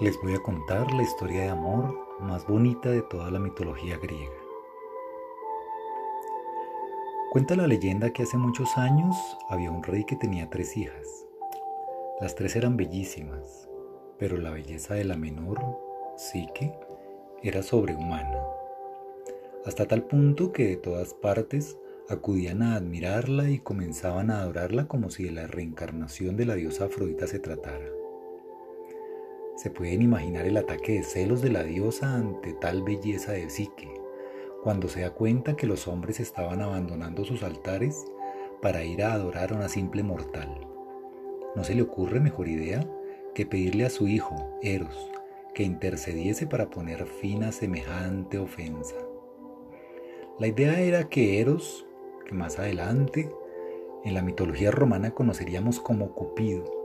Les voy a contar la historia de amor más bonita de toda la mitología griega. Cuenta la leyenda que hace muchos años había un rey que tenía tres hijas. Las tres eran bellísimas, pero la belleza de la menor, Psique, era sobrehumana. Hasta tal punto que de todas partes acudían a admirarla y comenzaban a adorarla como si de la reencarnación de la diosa Afrodita se tratara. Se pueden imaginar el ataque de celos de la diosa ante tal belleza de Psique, cuando se da cuenta que los hombres estaban abandonando sus altares para ir a adorar a una simple mortal. ¿No se le ocurre mejor idea que pedirle a su hijo, Eros, que intercediese para poner fin a semejante ofensa? La idea era que Eros, que más adelante en la mitología romana conoceríamos como Cupido,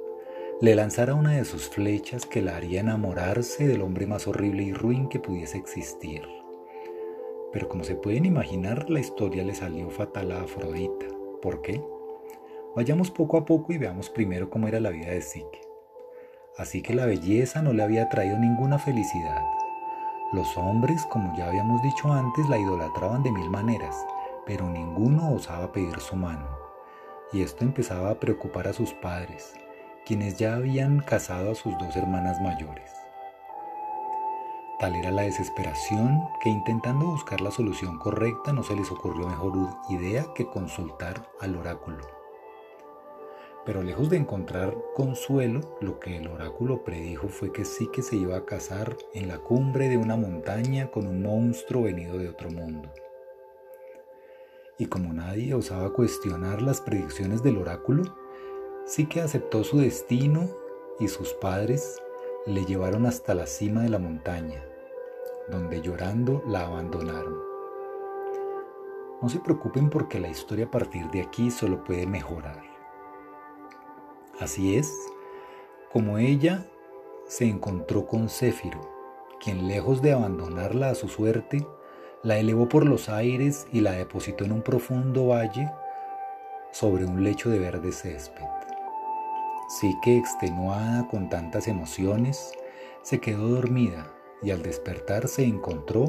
le lanzara una de sus flechas que la haría enamorarse del hombre más horrible y ruin que pudiese existir. Pero como se pueden imaginar, la historia le salió fatal a Afrodita. ¿Por qué? Vayamos poco a poco y veamos primero cómo era la vida de Psique. Así que la belleza no le había traído ninguna felicidad. Los hombres, como ya habíamos dicho antes, la idolatraban de mil maneras, pero ninguno osaba pedir su mano. Y esto empezaba a preocupar a sus padres, quienes ya habían casado a sus dos hermanas mayores. Tal era la desesperación que intentando buscar la solución correcta no se les ocurrió mejor idea que consultar al oráculo. Pero lejos de encontrar consuelo, lo que el oráculo predijo fue que sí que se iba a casar en la cumbre de una montaña con un monstruo venido de otro mundo. Y como nadie osaba cuestionar las predicciones del oráculo, sí que aceptó su destino y sus padres le llevaron hasta la cima de la montaña, donde llorando la abandonaron. No se preocupen porque la historia a partir de aquí solo puede mejorar. Así es, como ella se encontró con Céfiro, quien lejos de abandonarla a su suerte, la elevó por los aires y la depositó en un profundo valle sobre un lecho de verde césped. Sí que extenuada con tantas emociones, se quedó dormida y al despertar se encontró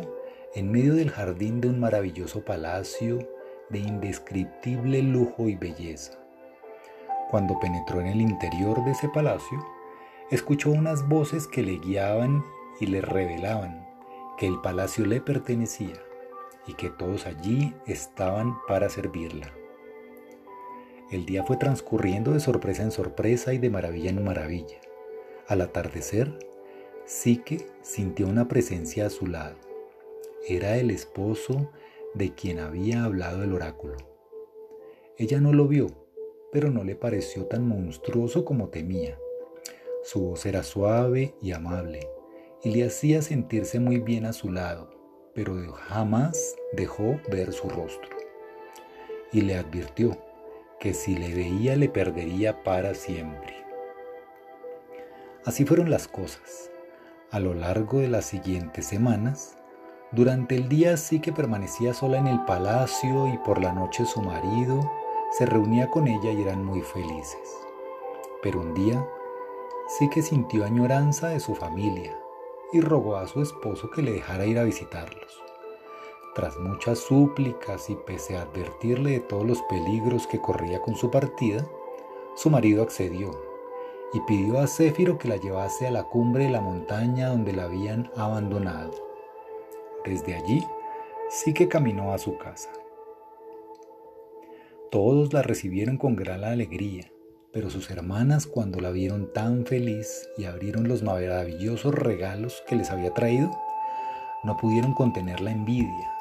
en medio del jardín de un maravilloso palacio de indescriptible lujo y belleza. Cuando penetró en el interior de ese palacio, escuchó unas voces que le guiaban y le revelaban que el palacio le pertenecía y que todos allí estaban para servirla. El día fue transcurriendo de sorpresa en sorpresa y de maravilla en maravilla. Al atardecer, Sique sintió una presencia a su lado. Era el esposo de quien había hablado el oráculo. Ella no lo vio, pero no le pareció tan monstruoso como temía. Su voz era suave y amable, y le hacía sentirse muy bien a su lado, pero jamás dejó ver su rostro. Y le advirtió, que si le veía le perdería para siempre. Así fueron las cosas. A lo largo de las siguientes semanas, durante el día sí que permanecía sola en el palacio y por la noche su marido se reunía con ella y eran muy felices. Pero un día sí que sintió añoranza de su familia y rogó a su esposo que le dejara ir a visitarlos. Tras muchas súplicas y pese a advertirle de todos los peligros que corría con su partida, su marido accedió y pidió a Céfiro que la llevase a la cumbre de la montaña donde la habían abandonado. Desde allí sí que caminó a su casa. Todos la recibieron con gran alegría, pero sus hermanas cuando la vieron tan feliz y abrieron los maravillosos regalos que les había traído, no pudieron contener la envidia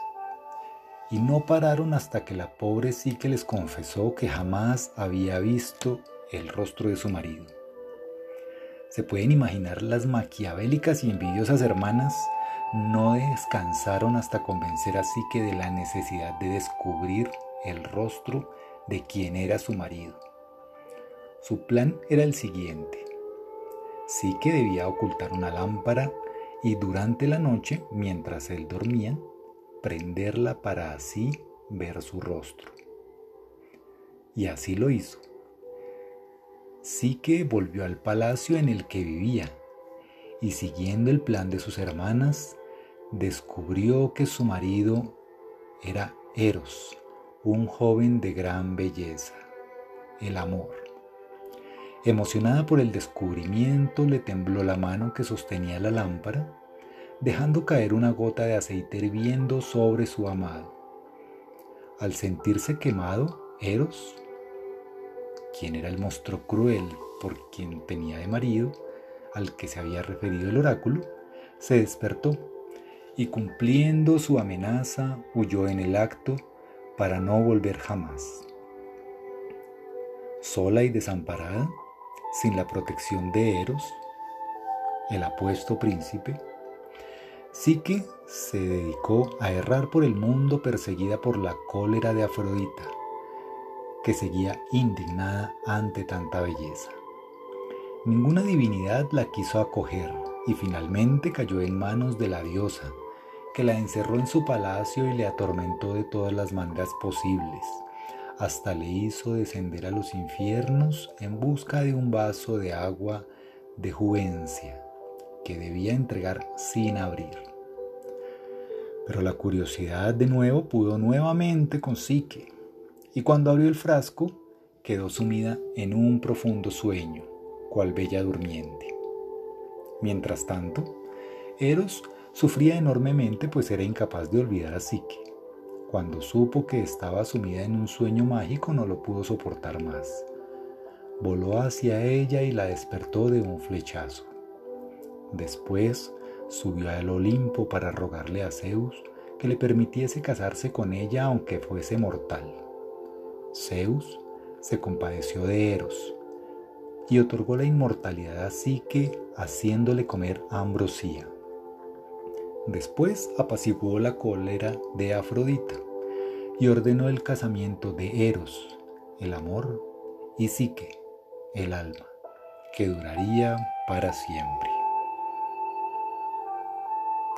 y no pararon hasta que la pobre sí que les confesó que jamás había visto el rostro de su marido. Se pueden imaginar las maquiavélicas y envidiosas hermanas no descansaron hasta convencer a que de la necesidad de descubrir el rostro de quien era su marido. Su plan era el siguiente. Sí que debía ocultar una lámpara y durante la noche, mientras él dormía, prenderla para así ver su rostro. Y así lo hizo. Sí que volvió al palacio en el que vivía y siguiendo el plan de sus hermanas, descubrió que su marido era Eros, un joven de gran belleza, el amor. Emocionada por el descubrimiento, le tembló la mano que sostenía la lámpara, dejando caer una gota de aceite hirviendo sobre su amado. Al sentirse quemado, Eros, quien era el monstruo cruel por quien tenía de marido, al que se había referido el oráculo, se despertó y cumpliendo su amenaza huyó en el acto para no volver jamás. Sola y desamparada, sin la protección de Eros, el apuesto príncipe, Psique se dedicó a errar por el mundo perseguida por la cólera de Afrodita, que seguía indignada ante tanta belleza. Ninguna divinidad la quiso acoger y finalmente cayó en manos de la diosa, que la encerró en su palacio y le atormentó de todas las maneras posibles, hasta le hizo descender a los infiernos en busca de un vaso de agua de juvencia que debía entregar sin abrir. Pero la curiosidad de nuevo pudo nuevamente con Psique, y cuando abrió el frasco quedó sumida en un profundo sueño, cual bella durmiente. Mientras tanto, Eros Sufría enormemente pues era incapaz de olvidar a Psique. Cuando supo que estaba sumida en un sueño mágico no lo pudo soportar más. Voló hacia ella y la despertó de un flechazo. Después subió al Olimpo para rogarle a Zeus que le permitiese casarse con ella aunque fuese mortal. Zeus se compadeció de Eros y otorgó la inmortalidad a Psique haciéndole comer ambrosía. Después apaciguó la cólera de Afrodita y ordenó el casamiento de Eros, el amor, y Psique, el alma, que duraría para siempre.